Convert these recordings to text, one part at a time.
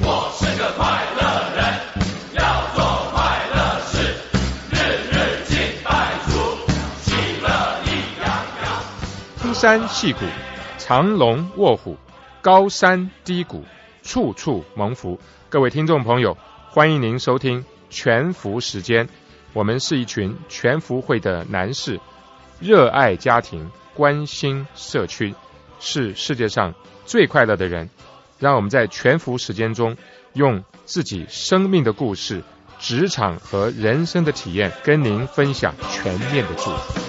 我是个快乐人，要做快乐事，日日敬拜主，喜乐意洋洋。登山戏谷，藏龙卧虎，高山低谷，处处蒙福。各位听众朋友，欢迎您收听全福时间。我们是一群全福会的男士，热爱家庭，关心社区，是世界上最快乐的人。让我们在全福时间中，用自己生命的故事、职场和人生的体验，跟您分享全面的祝福。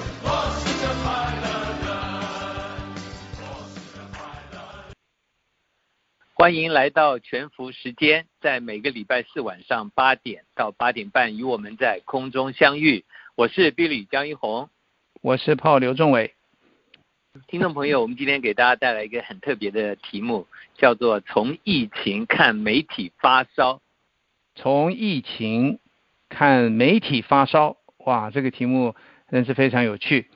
欢迎来到全福时间，在每个礼拜四晚上八点到八点半，与我们在空中相遇。我是 Billy 江一红，我是炮刘仲伟。听众朋友，我们今天给大家带来一个很特别的题目，叫做“从疫情看媒体发烧”。从疫情看媒体发烧，哇，这个题目真是非常有趣。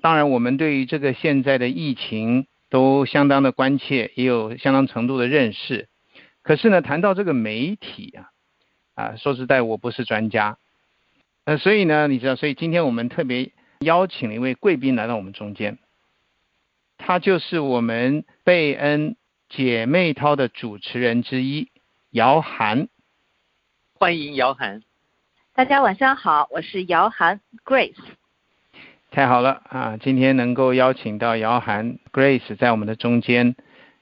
当然，我们对于这个现在的疫情都相当的关切，也有相当程度的认识。可是呢，谈到这个媒体啊，啊，说实在，我不是专家。呃，所以呢，你知道，所以今天我们特别邀请了一位贵宾来到我们中间。他就是我们贝恩姐妹淘的主持人之一，姚涵。欢迎姚涵。大家晚上好，我是姚涵 Grace。太好了啊！今天能够邀请到姚涵 Grace 在我们的中间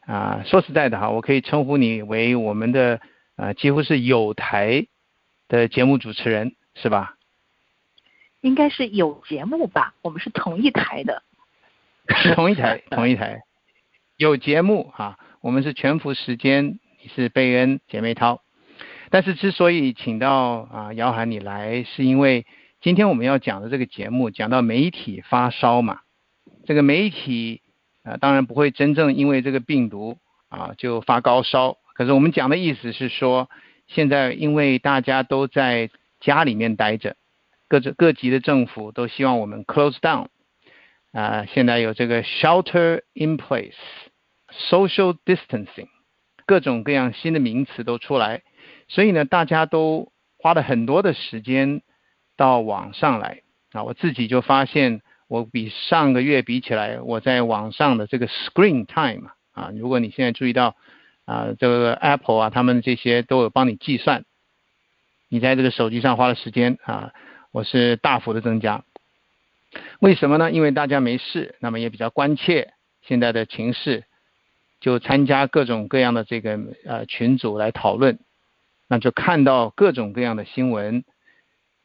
啊，说实在的哈，我可以称呼你为我们的啊，几乎是有台的节目主持人，是吧？应该是有节目吧，我们是同一台的。同一台，同一台，有节目啊。我们是全服时间，你是贝恩姐妹涛。但是之所以请到啊姚涵你来，是因为今天我们要讲的这个节目讲到媒体发烧嘛。这个媒体啊，当然不会真正因为这个病毒啊就发高烧。可是我们讲的意思是说，现在因为大家都在家里面待着，各各级的政府都希望我们 close down。啊，现在有这个 shelter in place、social distancing，各种各样新的名词都出来，所以呢，大家都花了很多的时间到网上来啊。我自己就发现，我比上个月比起来，我在网上的这个 screen time 啊，如果你现在注意到啊，这个 Apple 啊，他们这些都有帮你计算，你在这个手机上花的时间啊，我是大幅的增加。为什么呢？因为大家没事，那么也比较关切现在的情势，就参加各种各样的这个呃群组来讨论，那就看到各种各样的新闻，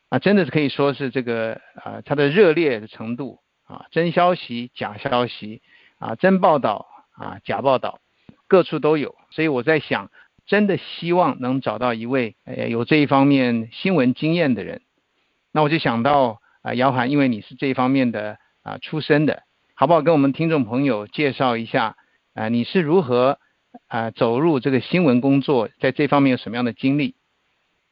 啊，真的是可以说是这个啊，它的热烈的程度啊，真消息、假消息啊，真报道啊，假报道，各处都有。所以我在想，真的希望能找到一位呃有这一方面新闻经验的人，那我就想到。啊，姚涵，因为你是这方面的啊出身的，好不好？跟我们听众朋友介绍一下啊，你是如何啊走入这个新闻工作，在这方面有什么样的经历？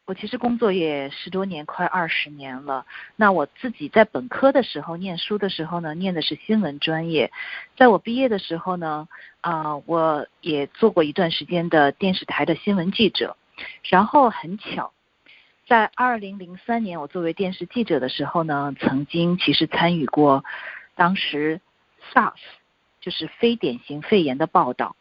我其实工作也十多年，快二十年了。那我自己在本科的时候念书的时候呢，念的是新闻专业。在我毕业的时候呢，啊，我也做过一段时间的电视台的新闻记者。然后很巧。在二零零三年，我作为电视记者的时候呢，曾经其实参与过当时 SARS，就是非典型肺炎的报道。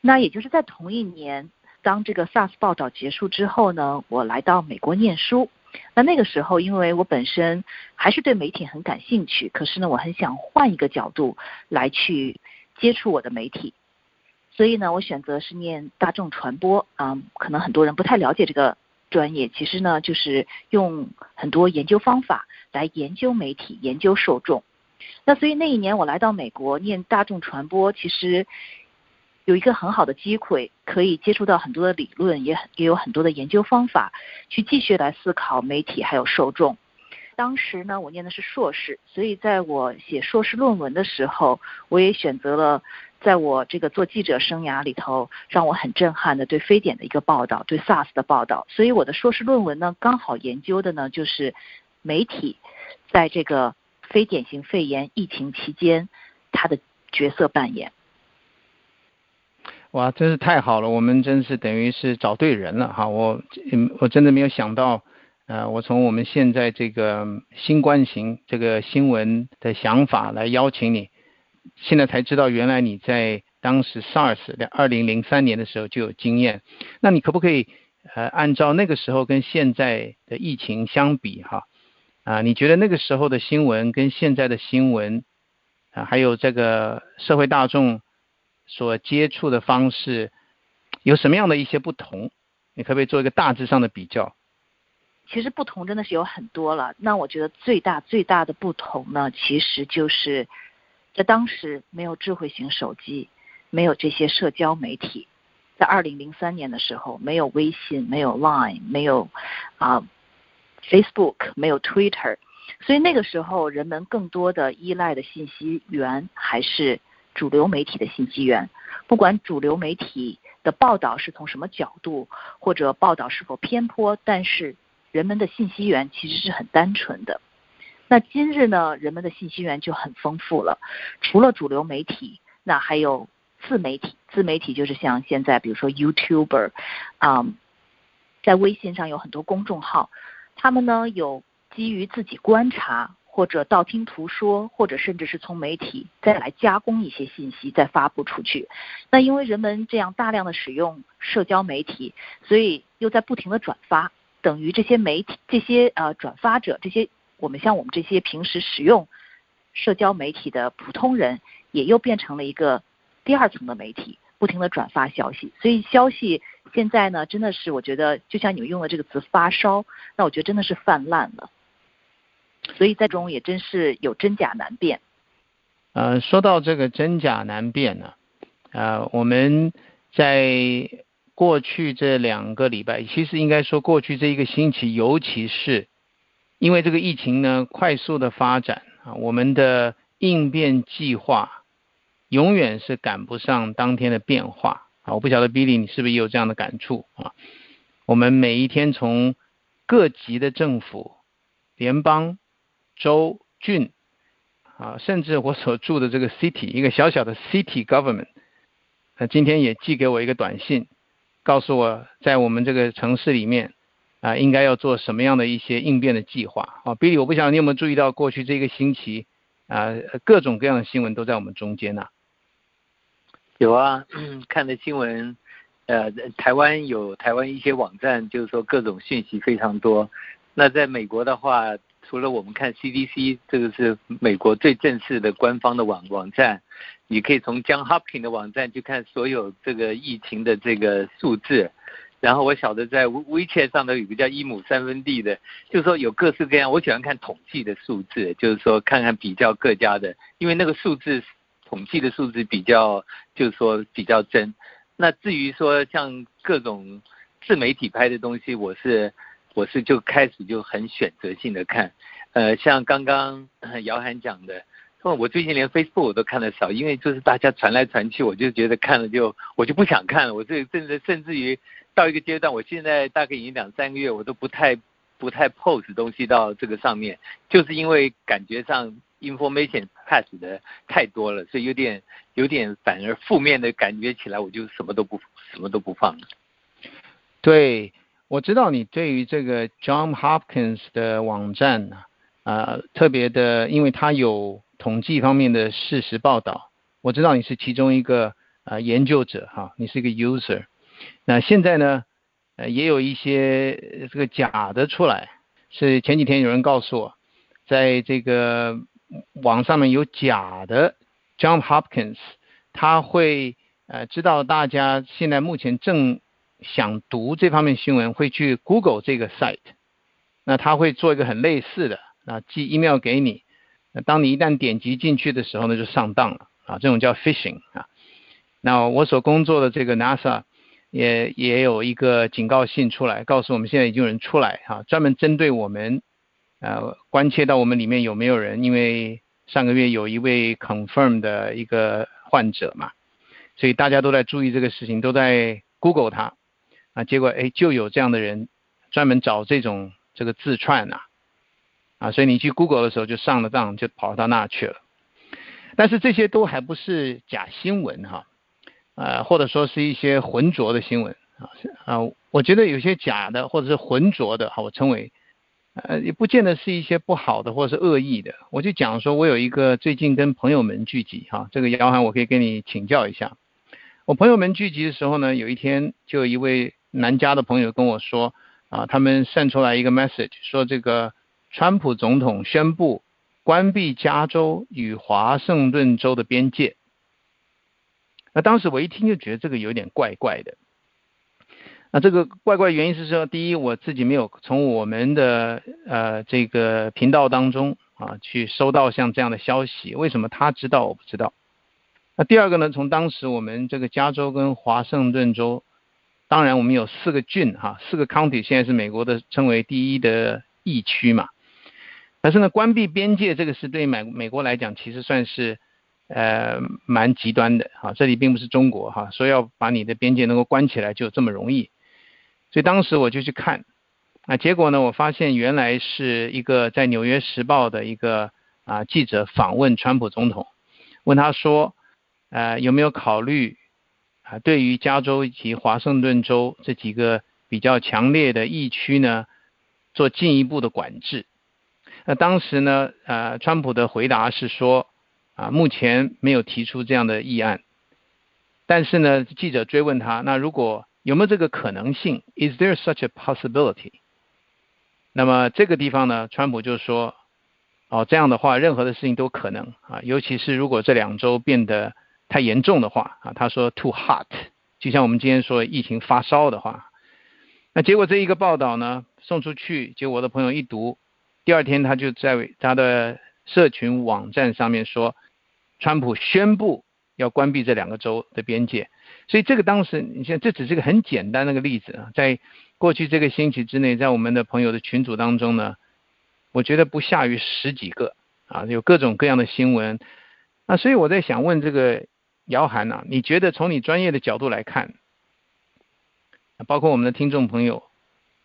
那也就是在同一年，当这个 SARS 报道结束之后呢，我来到美国念书。那那个时候，因为我本身还是对媒体很感兴趣，可是呢，我很想换一个角度来去接触我的媒体，所以呢，我选择是念大众传播。嗯，可能很多人不太了解这个。专业其实呢，就是用很多研究方法来研究媒体、研究受众。那所以那一年我来到美国念大众传播，其实有一个很好的机会，可以接触到很多的理论，也也有很多的研究方法，去继续来思考媒体还有受众。当时呢，我念的是硕士，所以在我写硕士论文的时候，我也选择了。在我这个做记者生涯里头，让我很震撼的对非典的一个报道，对 SARS 的报道。所以我的硕士论文呢，刚好研究的呢就是媒体在这个非典型肺炎疫情期间它的角色扮演。哇，真是太好了！我们真是等于是找对人了哈。我我真的没有想到，呃，我从我们现在这个新冠型这个新闻的想法来邀请你，现在才知道原来你在当时 SARS 的二零零三年的时候就有经验。那你可不可以呃按照那个时候跟现在的疫情相比哈？啊，你觉得那个时候的新闻跟现在的新闻啊，还有这个社会大众所接触的方式，有什么样的一些不同？你可不可以做一个大致上的比较？其实不同真的是有很多了。那我觉得最大最大的不同呢，其实就是在当时没有智慧型手机，没有这些社交媒体，在二零零三年的时候，没有微信，没有 Line，没有啊。Facebook 没有 Twitter，所以那个时候人们更多的依赖的信息源还是主流媒体的信息源。不管主流媒体的报道是从什么角度，或者报道是否偏颇，但是人们的信息源其实是很单纯的。那今日呢，人们的信息源就很丰富了。除了主流媒体，那还有自媒体。自媒体就是像现在，比如说 YouTuber，啊，在微信上有很多公众号。他们呢有基于自己观察，或者道听途说，或者甚至是从媒体再来加工一些信息，再发布出去。那因为人们这样大量的使用社交媒体，所以又在不停的转发，等于这些媒体、这些呃转发者、这些我们像我们这些平时使用社交媒体的普通人，也又变成了一个第二层的媒体，不停的转发消息，所以消息。现在呢，真的是我觉得，就像你们用的这个词“发烧”，那我觉得真的是泛滥了。所以在中也真是有真假难辨。呃，说到这个真假难辨呢，呃，我们在过去这两个礼拜，其实应该说过去这一个星期，尤其是因为这个疫情呢快速的发展啊，我们的应变计划永远是赶不上当天的变化。啊，我不晓得 Billy 你是不是也有这样的感触啊？我们每一天从各级的政府、联邦、州、郡啊，甚至我所住的这个 city，一个小小的 city government，那今天也寄给我一个短信，告诉我在我们这个城市里面啊，应该要做什么样的一些应变的计划啊？Billy，我不晓得你有没有注意到过去这个星期啊，各种各样的新闻都在我们中间呢。有啊，看的新闻，呃，台湾有台湾一些网站，就是说各种讯息非常多。那在美国的话，除了我们看 CDC，这个是美国最正式的官方的网网站，你可以从 John Hopkins 的网站去看所有这个疫情的这个数字。然后我晓得在 WeChat 上头有个叫一亩三分地的，就是说有各式各样。我喜欢看统计的数字，就是说看看比较各家的，因为那个数字。统计的数字比较，就是说比较真。那至于说像各种自媒体拍的东西，我是我是就开始就很选择性的看。呃，像刚刚姚涵讲的，我最近连 Facebook 我都看的少，因为就是大家传来传去，我就觉得看了就我就不想看了。我这甚至甚至于到一个阶段，我现在大概已经两三个月，我都不太不太 post 东西到这个上面，就是因为感觉上。information pass 的太多了，所以有点有点反而负面的感觉起来，我就什么都不什么都不放了。对，我知道你对于这个 John Hopkins 的网站呢，啊，特别的，因为他有统计方面的事实报道。我知道你是其中一个啊研究者哈，你是一个 user。那现在呢，呃，也有一些这个假的出来，是前几天有人告诉我，在这个。网上面有假的 John Hopkins，他会呃知道大家现在目前正想读这方面新闻，会去 Google 这个 site，那他会做一个很类似的啊寄 email 给你，那当你一旦点击进去的时候呢，就上当了啊，这种叫 phishing 啊。那我所工作的这个 NASA 也也有一个警告信出来，告诉我们现在已经有人出来哈，专门针对我们。呃，关切到我们里面有没有人？因为上个月有一位 confirm 的一个患者嘛，所以大家都在注意这个事情，都在 Google 他啊，结果哎就有这样的人专门找这种这个自串啊啊，所以你去 Google 的时候就上了当，就跑到那去了。但是这些都还不是假新闻哈，呃，或者说是一些浑浊的新闻啊啊，我觉得有些假的或者是浑浊的，哈，我称为呃，也不见得是一些不好的或者是恶意的。我就讲说，我有一个最近跟朋友们聚集哈，这个姚涵我可以跟你请教一下。我朋友们聚集的时候呢，有一天就有一位南加的朋友跟我说啊，他们散出来一个 message，说这个川普总统宣布关闭加州与华盛顿州的边界。那当时我一听就觉得这个有点怪怪的。那这个怪怪原因是说，第一，我自己没有从我们的呃这个频道当中啊去收到像这样的消息，为什么他知道我不知道？那第二个呢，从当时我们这个加州跟华盛顿州，当然我们有四个郡哈，四个 county 现在是美国的称为第一的疫区嘛。但是呢，关闭边界这个是对美美国来讲，其实算是。呃，蛮极端的哈，这里并不是中国哈，说要把你的边界能够关起来就这么容易，所以当时我就去看，啊，结果呢，我发现原来是一个在《纽约时报》的一个啊记者访问川普总统，问他说，呃，有没有考虑啊，对于加州以及华盛顿州这几个比较强烈的疫区呢，做进一步的管制？那当时呢，呃，川普的回答是说。啊，目前没有提出这样的议案，但是呢，记者追问他，那如果有没有这个可能性？Is there such a possibility？那么这个地方呢，川普就说，哦，这样的话，任何的事情都可能啊，尤其是如果这两周变得太严重的话啊，他说 too hot，就像我们今天说疫情发烧的话，那结果这一个报道呢送出去，结果我的朋友一读，第二天他就在他的社群网站上面说。川普宣布要关闭这两个州的边界，所以这个当时，你像这只是个很简单的个例子啊，在过去这个星期之内，在我们的朋友的群组当中呢，我觉得不下于十几个啊，有各种各样的新闻。那所以我在想问这个姚涵呐，你觉得从你专业的角度来看，包括我们的听众朋友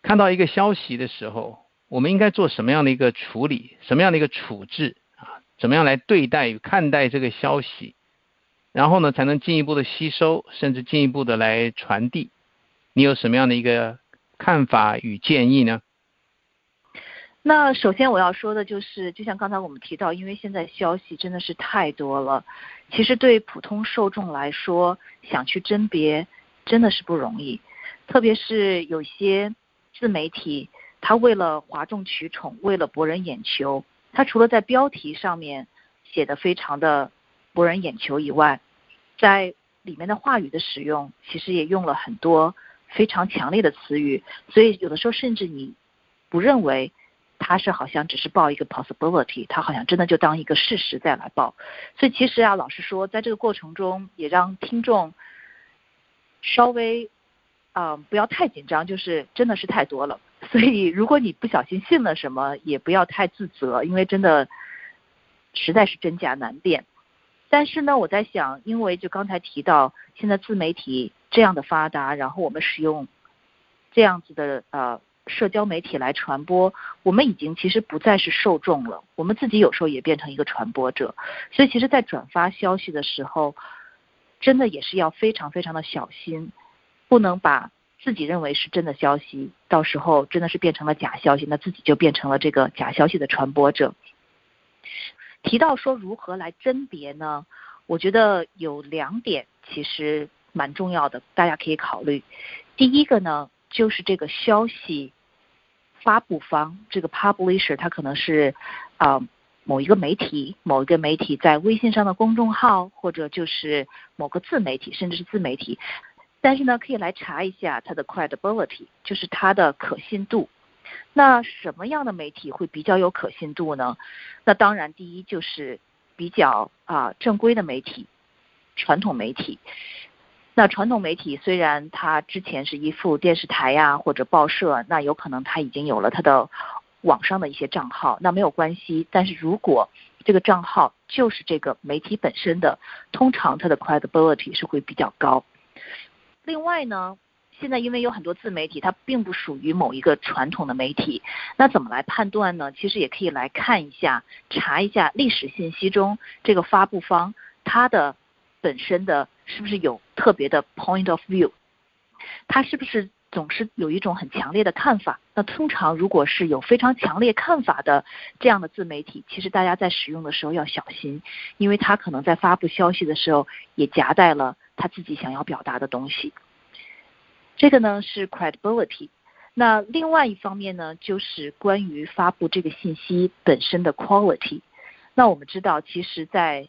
看到一个消息的时候，我们应该做什么样的一个处理，什么样的一个处置啊？怎么样来对待与看待这个消息，然后呢，才能进一步的吸收，甚至进一步的来传递？你有什么样的一个看法与建议呢？那首先我要说的就是，就像刚才我们提到，因为现在消息真的是太多了，其实对普通受众来说，想去甄别真的是不容易，特别是有些自媒体，他为了哗众取宠，为了博人眼球。他除了在标题上面写的非常的博人眼球以外，在里面的话语的使用，其实也用了很多非常强烈的词语，所以有的时候甚至你不认为他是好像只是报一个 possibility，他好像真的就当一个事实再来报。所以其实啊，老实说，在这个过程中也让听众稍微啊不要太紧张，就是真的是太多了。所以，如果你不小心信了什么，也不要太自责，因为真的实在是真假难辨。但是呢，我在想，因为就刚才提到，现在自媒体这样的发达，然后我们使用这样子的呃社交媒体来传播，我们已经其实不再是受众了，我们自己有时候也变成一个传播者。所以，其实，在转发消息的时候，真的也是要非常非常的小心，不能把。自己认为是真的消息，到时候真的是变成了假消息，那自己就变成了这个假消息的传播者。提到说如何来甄别呢？我觉得有两点其实蛮重要的，大家可以考虑。第一个呢，就是这个消息发布方，这个 publisher，他可能是啊某一个媒体，某一个媒体在微信上的公众号，或者就是某个自媒体，甚至是自媒体。但是呢，可以来查一下它的 credibility，就是它的可信度。那什么样的媒体会比较有可信度呢？那当然，第一就是比较啊正规的媒体，传统媒体。那传统媒体虽然它之前是依附电视台呀或者报社，那有可能它已经有了它的网上的一些账号，那没有关系。但是如果这个账号就是这个媒体本身的，通常它的 credibility 是会比较高。另外呢，现在因为有很多自媒体，它并不属于某一个传统的媒体，那怎么来判断呢？其实也可以来看一下，查一下历史信息中这个发布方它的本身的是不是有特别的 point of view？他是不是总是有一种很强烈的看法？那通常如果是有非常强烈看法的这样的自媒体，其实大家在使用的时候要小心，因为他可能在发布消息的时候也夹带了他自己想要表达的东西。这个呢是 credibility。那另外一方面呢，就是关于发布这个信息本身的 quality。那我们知道，其实，在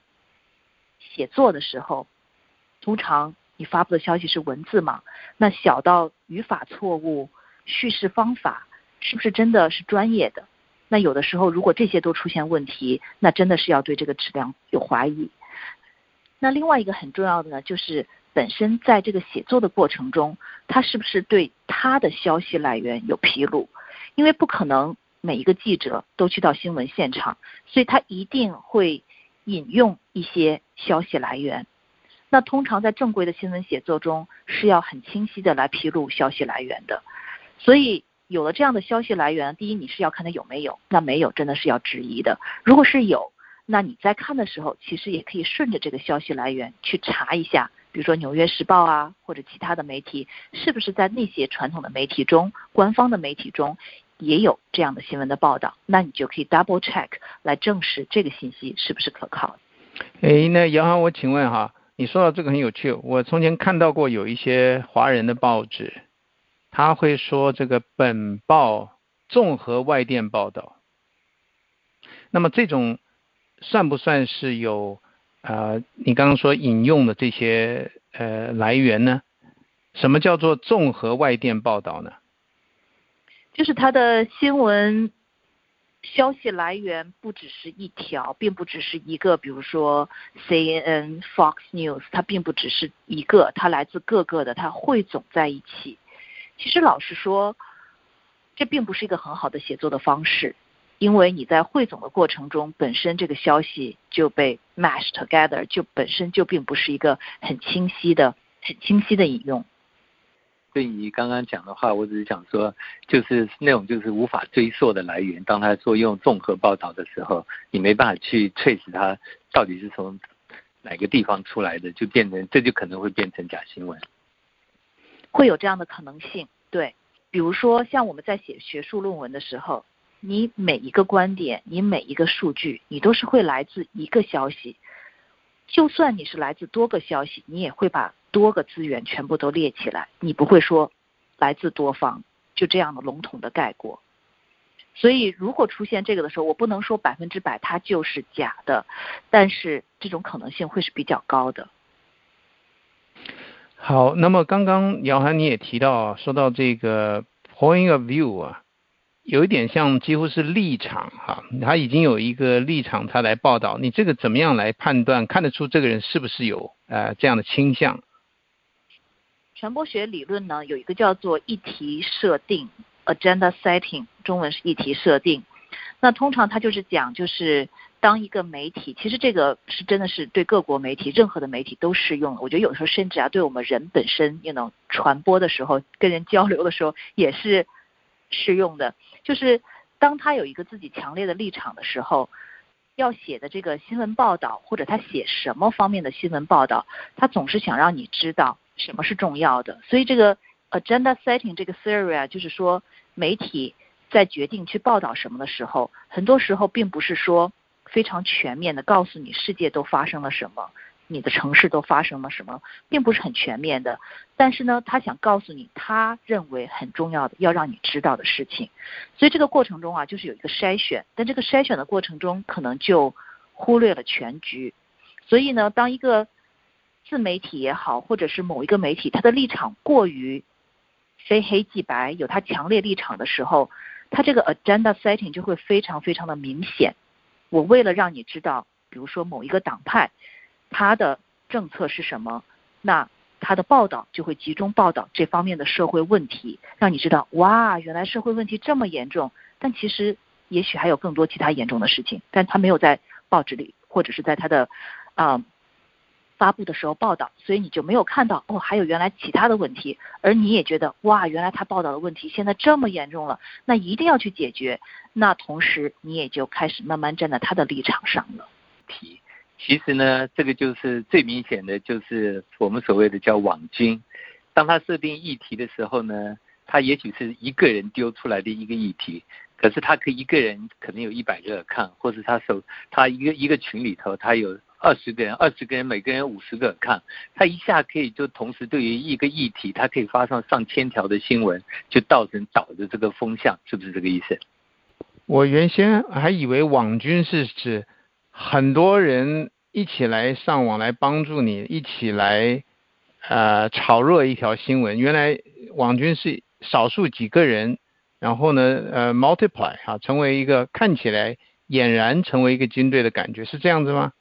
写作的时候，通常你发布的消息是文字嘛？那小到语法错误、叙事方法，是不是真的是专业的？那有的时候，如果这些都出现问题，那真的是要对这个质量有怀疑。那另外一个很重要的呢，就是本身在这个写作的过程中，他是不是对他的消息来源有披露？因为不可能每一个记者都去到新闻现场，所以他一定会引用一些消息来源。那通常在正规的新闻写作中是要很清晰的来披露消息来源的，所以有了这样的消息来源，第一你是要看它有没有，那没有真的是要质疑的。如果是有，那你在看的时候，其实也可以顺着这个消息来源去查一下，比如说《纽约时报》啊，或者其他的媒体，是不是在那些传统的媒体中、官方的媒体中也有这样的新闻的报道？那你就可以 double check 来证实这个信息是不是可靠。哎，那杨航，我请问哈。你说到这个很有趣，我从前看到过有一些华人的报纸，他会说这个本报综合外电报道。那么这种算不算是有呃你刚刚说引用的这些呃来源呢？什么叫做综合外电报道呢？就是他的新闻。消息来源不只是一条，并不只是一个，比如说 CNN、Fox News，它并不只是一个，它来自各个的，它汇总在一起。其实老实说，这并不是一个很好的写作的方式，因为你在汇总的过程中，本身这个消息就被 mash together，就本身就并不是一个很清晰的、很清晰的引用。对于刚刚讲的话，我只是想说，就是那种就是无法追溯的来源。当他说用综合报道的时候，你没办法去 trace 它到底是从哪个地方出来的，就变成这就可能会变成假新闻。会有这样的可能性，对。比如说像我们在写学术论文的时候，你每一个观点，你每一个数据，你都是会来自一个消息。就算你是来自多个消息，你也会把。多个资源全部都列起来，你不会说来自多方，就这样的笼统的概括。所以如果出现这个的时候，我不能说百分之百它就是假的，但是这种可能性会是比较高的。好，那么刚刚姚涵你也提到，说到这个 point of view 啊。有一点像几乎是立场哈，他已经有一个立场，他来报道，你这个怎么样来判断，看得出这个人是不是有呃这样的倾向？传播学理论呢，有一个叫做议题设定 （agenda setting），中文是议题设定。那通常它就是讲，就是当一个媒体，其实这个是真的是对各国媒体、任何的媒体都适用。我觉得有时候甚至啊，对我们人本身，你能传播的时候，跟人交流的时候，也是适用的。就是当他有一个自己强烈的立场的时候，要写的这个新闻报道，或者他写什么方面的新闻报道，他总是想让你知道什么是重要的。所以这个 agenda setting 这个 theory 啊，就是说媒体在决定去报道什么的时候，很多时候并不是说非常全面的告诉你世界都发生了什么。你的城市都发生了什么，并不是很全面的，但是呢，他想告诉你他认为很重要的要让你知道的事情，所以这个过程中啊，就是有一个筛选，但这个筛选的过程中可能就忽略了全局，所以呢，当一个自媒体也好，或者是某一个媒体，他的立场过于非黑即白，有他强烈立场的时候，他这个 agenda setting 就会非常非常的明显。我为了让你知道，比如说某一个党派。他的政策是什么？那他的报道就会集中报道这方面的社会问题，让你知道哇，原来社会问题这么严重。但其实也许还有更多其他严重的事情，但他没有在报纸里或者是在他的啊发布的时候报道，所以你就没有看到哦，还有原来其他的问题。而你也觉得哇，原来他报道的问题现在这么严重了，那一定要去解决。那同时你也就开始慢慢站在他的立场上了。其实呢，这个就是最明显的就是我们所谓的叫网军。当他设定议题的时候呢，他也许是一个人丢出来的一个议题，可是他可以一个人可能有一百个看，或者他手他一个一个群里头他有二十个人，二十个人每个人五十个看，他一下可以就同时对于一个议题，他可以发上上千条的新闻，就造成导的这个风向，是不是这个意思？我原先还以为网军是指很多人一起来上网来帮助你，一起来呃炒热一条新闻。原来网军是少数几个人，然后呢呃 multiply 啊，成为一个看起来俨然成为一个军队的感觉，是这样子吗？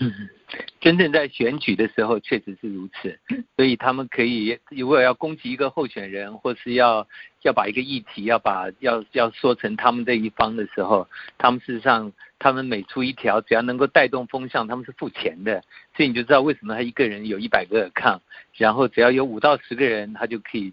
嗯，真正在选举的时候确实是如此，所以他们可以如果要攻击一个候选人，或是要要把一个议题要把要要说成他们这一方的时候，他们事实上他们每出一条，只要能够带动风向，他们是付钱的，所以你就知道为什么他一个人有一百个看，然后只要有五到十个人，他就可以。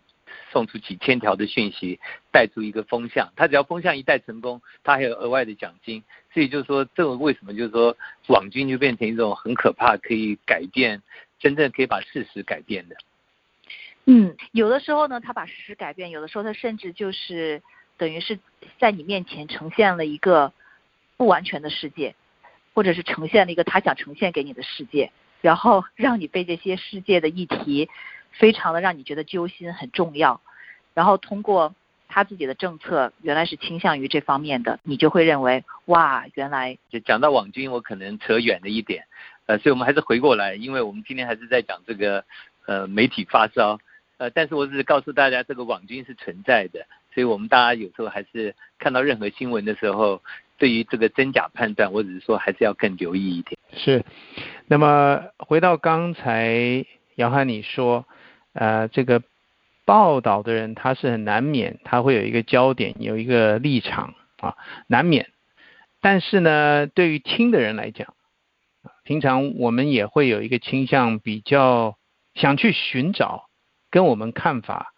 送出几千条的讯息，带出一个风向。他只要风向一带成功，他还有额外的奖金。所以就是说，这个为什么就是说，网军就变成一种很可怕，可以改变，真正可以把事实改变的。嗯，有的时候呢，他把事实改变；有的时候他甚至就是等于是在你面前呈现了一个不完全的世界，或者是呈现了一个他想呈现给你的世界，然后让你被这些世界的议题。非常的让你觉得揪心很重要，然后通过他自己的政策原来是倾向于这方面的，你就会认为哇，原来就讲到网军，我可能扯远了一点，呃，所以我们还是回过来，因为我们今天还是在讲这个呃媒体发烧，呃，但是我只是告诉大家这个网军是存在的，所以我们大家有时候还是看到任何新闻的时候，对于这个真假判断，我只是说还是要更留意一点。是，那么回到刚才杨涵你说。呃，这个报道的人他是很难免，他会有一个焦点，有一个立场啊，难免。但是呢，对于听的人来讲，平常我们也会有一个倾向，比较想去寻找跟我们看法、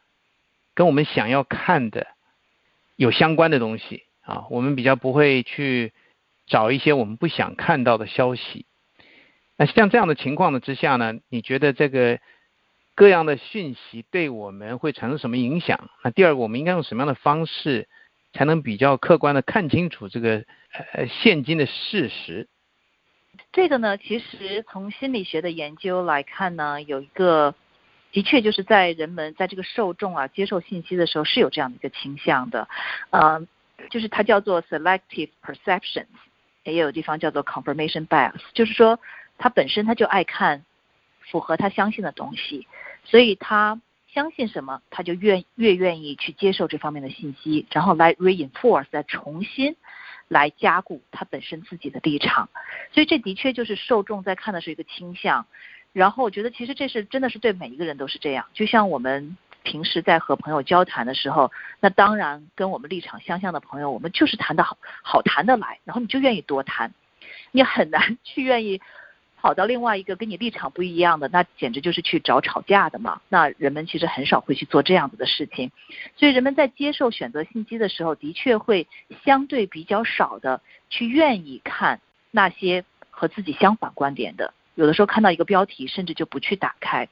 跟我们想要看的有相关的东西啊。我们比较不会去找一些我们不想看到的消息。那像这样的情况的之下呢，你觉得这个？各样的讯息对我们会产生什么影响？那第二个，我们应该用什么样的方式才能比较客观的看清楚这个呃现今的事实？这个呢，其实从心理学的研究来看呢，有一个的确就是在人们在这个受众啊接受信息的时候是有这样的一个倾向的，呃，就是它叫做 selective perceptions，也有地方叫做 confirmation bias，就是说他本身他就爱看符合他相信的东西。所以他相信什么，他就越越愿意去接受这方面的信息，然后来 reinforce，再重新来加固他本身自己的立场。所以这的确就是受众在看的是一个倾向。然后我觉得其实这是真的是对每一个人都是这样。就像我们平时在和朋友交谈的时候，那当然跟我们立场相像的朋友，我们就是谈的好好谈得来，然后你就愿意多谈，你很难 去愿意。跑到另外一个跟你立场不一样的，那简直就是去找吵架的嘛。那人们其实很少会去做这样子的事情，所以人们在接受选择信息的时候，的确会相对比较少的去愿意看那些和自己相反观点的。有的时候看到一个标题，甚至就不去打开。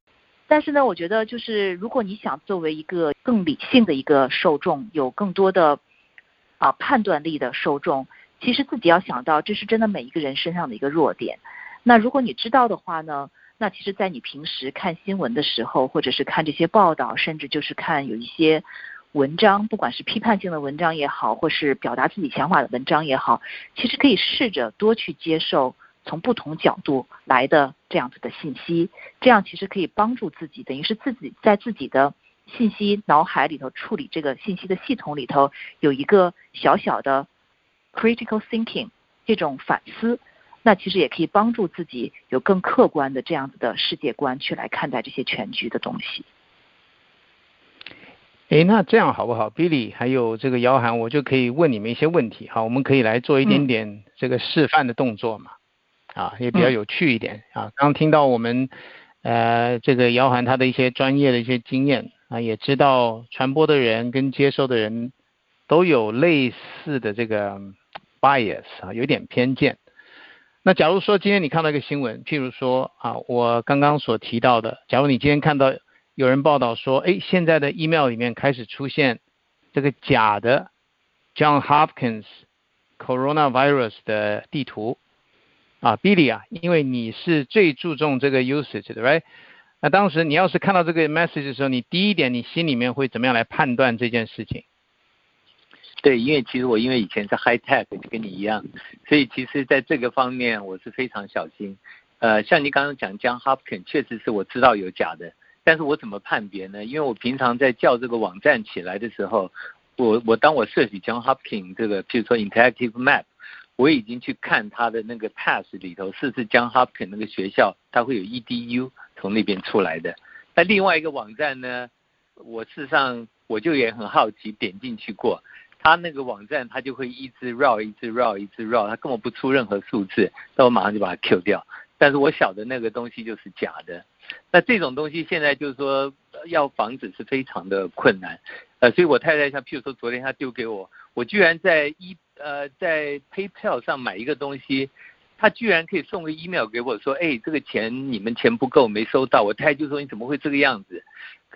但是呢，我觉得就是如果你想作为一个更理性的一个受众，有更多的啊判断力的受众，其实自己要想到，这是真的每一个人身上的一个弱点。那如果你知道的话呢？那其实，在你平时看新闻的时候，或者是看这些报道，甚至就是看有一些文章，不管是批判性的文章也好，或是表达自己想法的文章也好，其实可以试着多去接受从不同角度来的这样子的信息，这样其实可以帮助自己，等于是自己在自己的信息脑海里头处理这个信息的系统里头有一个小小的 critical thinking 这种反思。那其实也可以帮助自己有更客观的这样子的世界观去来看待这些全局的东西。哎，那这样好不好？Billy 还有这个姚涵，我就可以问你们一些问题，哈，我们可以来做一点点这个示范的动作嘛，啊，也比较有趣一点啊。刚听到我们呃这个姚涵他的一些专业的一些经验啊，也知道传播的人跟接收的人都有类似的这个 bias 啊，有点偏见。那假如说今天你看到一个新闻，譬如说啊，我刚刚所提到的，假如你今天看到有人报道说，哎，现在的 email 里面开始出现这个假的 John Hopkins coronavirus 的地图啊，Billy 啊，因为你是最注重这个 usage 的，right？那当时你要是看到这个 message 的时候，你第一点你心里面会怎么样来判断这件事情？对，因为其实我因为以前是 high tech，就跟你一样，所以其实在这个方面我是非常小心。呃，像你刚刚讲 John Hopkins，确实是我知道有假的，但是我怎么判别呢？因为我平常在叫这个网站起来的时候，我我当我设计 John Hopkins 这个，譬如说 interactive map，我已经去看它的那个 pass 里头是不是 John Hopkins 那个学校，它会有 edu 从那边出来的。那另外一个网站呢，我事实上我就也很好奇，点进去过。他那个网站，他就会一直绕，一直绕，一直绕，他根本不出任何数字，那我马上就把它 Q 掉。但是我晓得那个东西就是假的。那这种东西现在就是说要防止是非常的困难。呃，所以我太太像譬如说昨天她丢给我，我居然在一呃在 PayPal 上买一个东西，他居然可以送个 email 给我说，哎，这个钱你们钱不够没收到。我太太就说你怎么会这个样子？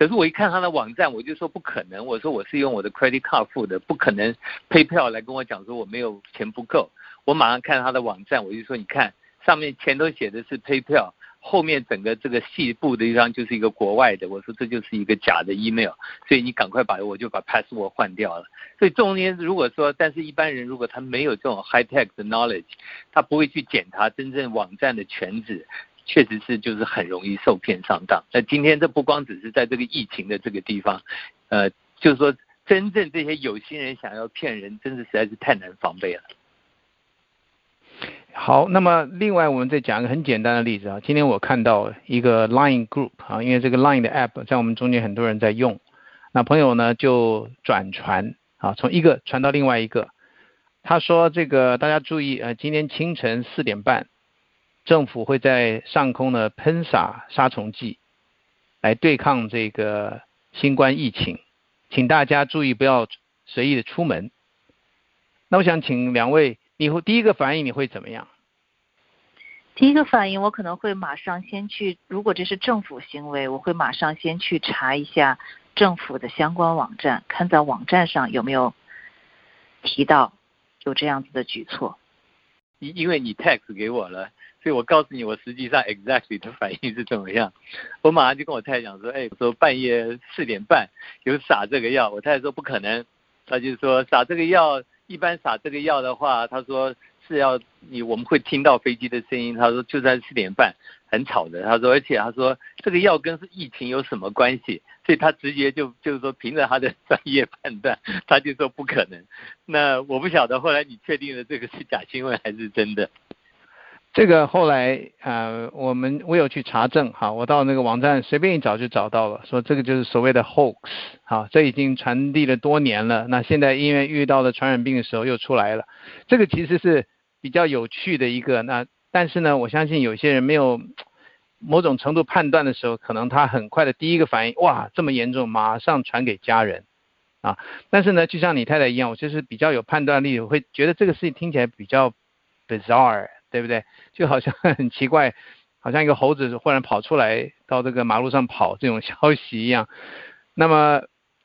可是我一看他的网站，我就说不可能。我说我是用我的 credit card 付的，不可能 PayPal 来跟我讲说我没有钱不够。我马上看他的网站，我就说你看上面前头写的是 PayPal，后面整个这个细部的地方就是一个国外的。我说这就是一个假的 email，所以你赶快把我就把 password 换掉了。所以中间如果说，但是一般人如果他没有这种 high tech 的 knowledge，他不会去检查真正网站的全址。确实是，就是很容易受骗上当。那今天这不光只是在这个疫情的这个地方，呃，就是说真正这些有心人想要骗人，真的实在是太难防备了。好，那么另外我们再讲一个很简单的例子啊。今天我看到一个 Line Group 啊，因为这个 Line 的 App 在我们中间很多人在用，那朋友呢就转传啊，从一个传到另外一个。他说这个大家注意呃，今天清晨四点半。政府会在上空呢喷洒杀虫剂，来对抗这个新冠疫情，请大家注意不要随意的出门。那我想请两位，你会第一个反应你会怎么样？第一个反应我可能会马上先去，如果这是政府行为，我会马上先去查一下政府的相关网站，看在网站上有没有提到有这样子的举措。因因为你 text 给我了。所以我告诉你，我实际上 exactly 的反应是怎么样。我马上就跟我太太讲说，哎，说半夜四点半有撒这个药，我太太说不可能。她就说撒这个药，一般撒这个药的话，她说是要你我们会听到飞机的声音。他说就在四点半很吵的。他说而且他说这个药跟是疫情有什么关系？所以他直接就就是说凭着他的专业判断，他就说不可能。那我不晓得后来你确定了这个是假新闻还是真的？这个后来呃，我们我有去查证哈，我到那个网站随便一找就找到了，说这个就是所谓的 hoax，好，这已经传递了多年了。那现在因为遇到了传染病的时候又出来了，这个其实是比较有趣的一个。那但是呢，我相信有些人没有某种程度判断的时候，可能他很快的第一个反应，哇，这么严重，马上传给家人啊。但是呢，就像你太太一样，我就是比较有判断力，我会觉得这个事情听起来比较 bizarre。对不对？就好像很奇怪，好像一个猴子忽然跑出来到这个马路上跑这种消息一样。那么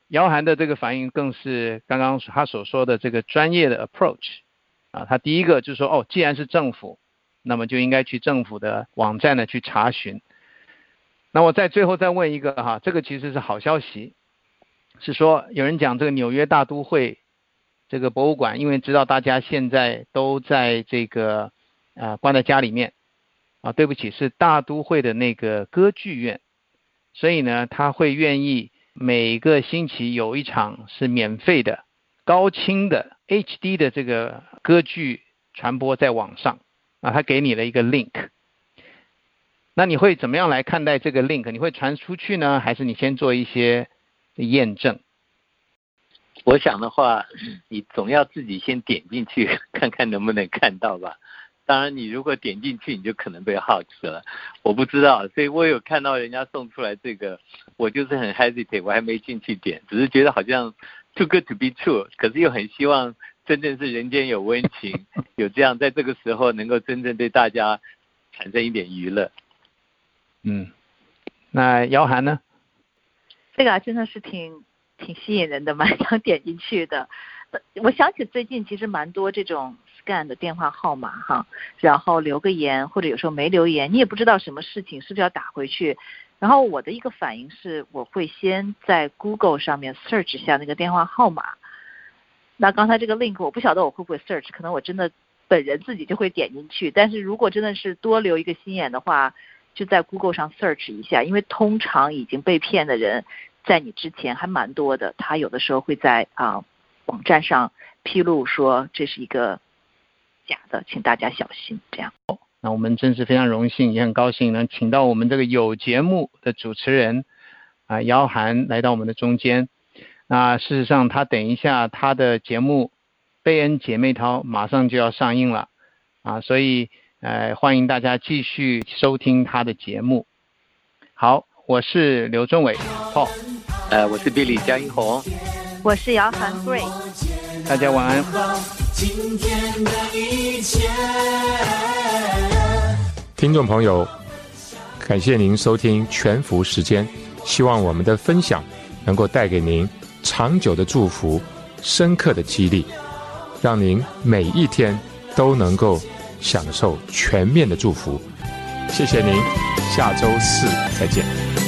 姚涵的这个反应更是刚刚他所说的这个专业的 approach 啊，他第一个就说哦，既然是政府，那么就应该去政府的网站呢去查询。那我在最后再问一个哈，这个其实是好消息，是说有人讲这个纽约大都会这个博物馆，因为知道大家现在都在这个。啊，关在家里面，啊，对不起，是大都会的那个歌剧院，所以呢，他会愿意每个星期有一场是免费的、高清的 HD 的这个歌剧传播在网上，啊，他给你了一个 link，那你会怎么样来看待这个 link？你会传出去呢，还是你先做一些验证？我想的话，你总要自己先点进去看看能不能看到吧。当然，你如果点进去，你就可能被 o x 了。我不知道，所以我有看到人家送出来这个，我就是很 hesitate，我还没进去点，只是觉得好像 too good to be true，可是又很希望真正是人间有温情，有这样在这个时候能够真正对大家产生一点娱乐。嗯，那姚涵呢？这个啊，真的是挺挺吸引人的，蛮想点进去的。呃我想起最近其实蛮多这种 scan 的电话号码哈，然后留个言或者有时候没留言，你也不知道什么事情是不是要打回去。然后我的一个反应是，我会先在 Google 上面 search 下那个电话号码。那刚才这个 link 我不晓得我会不会 search，可能我真的本人自己就会点进去。但是如果真的是多留一个心眼的话，就在 Google 上 search 一下，因为通常已经被骗的人，在你之前还蛮多的，他有的时候会在啊、网站上披露说这是一个假的，请大家小心。这样，那我们真是非常荣幸，也很高兴能请到我们这个有节目的主持人啊、姚涵来到我们的中间。那事实上，他等一下他的节目《贝恩姐妹淘》马上就要上映了啊，所以呃欢迎大家继续收听他的节目。好，我是刘忠伟 Paul，呃，我是 Billy 江一红。我是姚涵 Grace。大家晚安。今天的一切。听众朋友，感谢您收听全福时间，希望我们的分享能够带给您长久的祝福、深刻的激励，让您每一天都能够享受全面的祝福。谢谢您，下周四再见。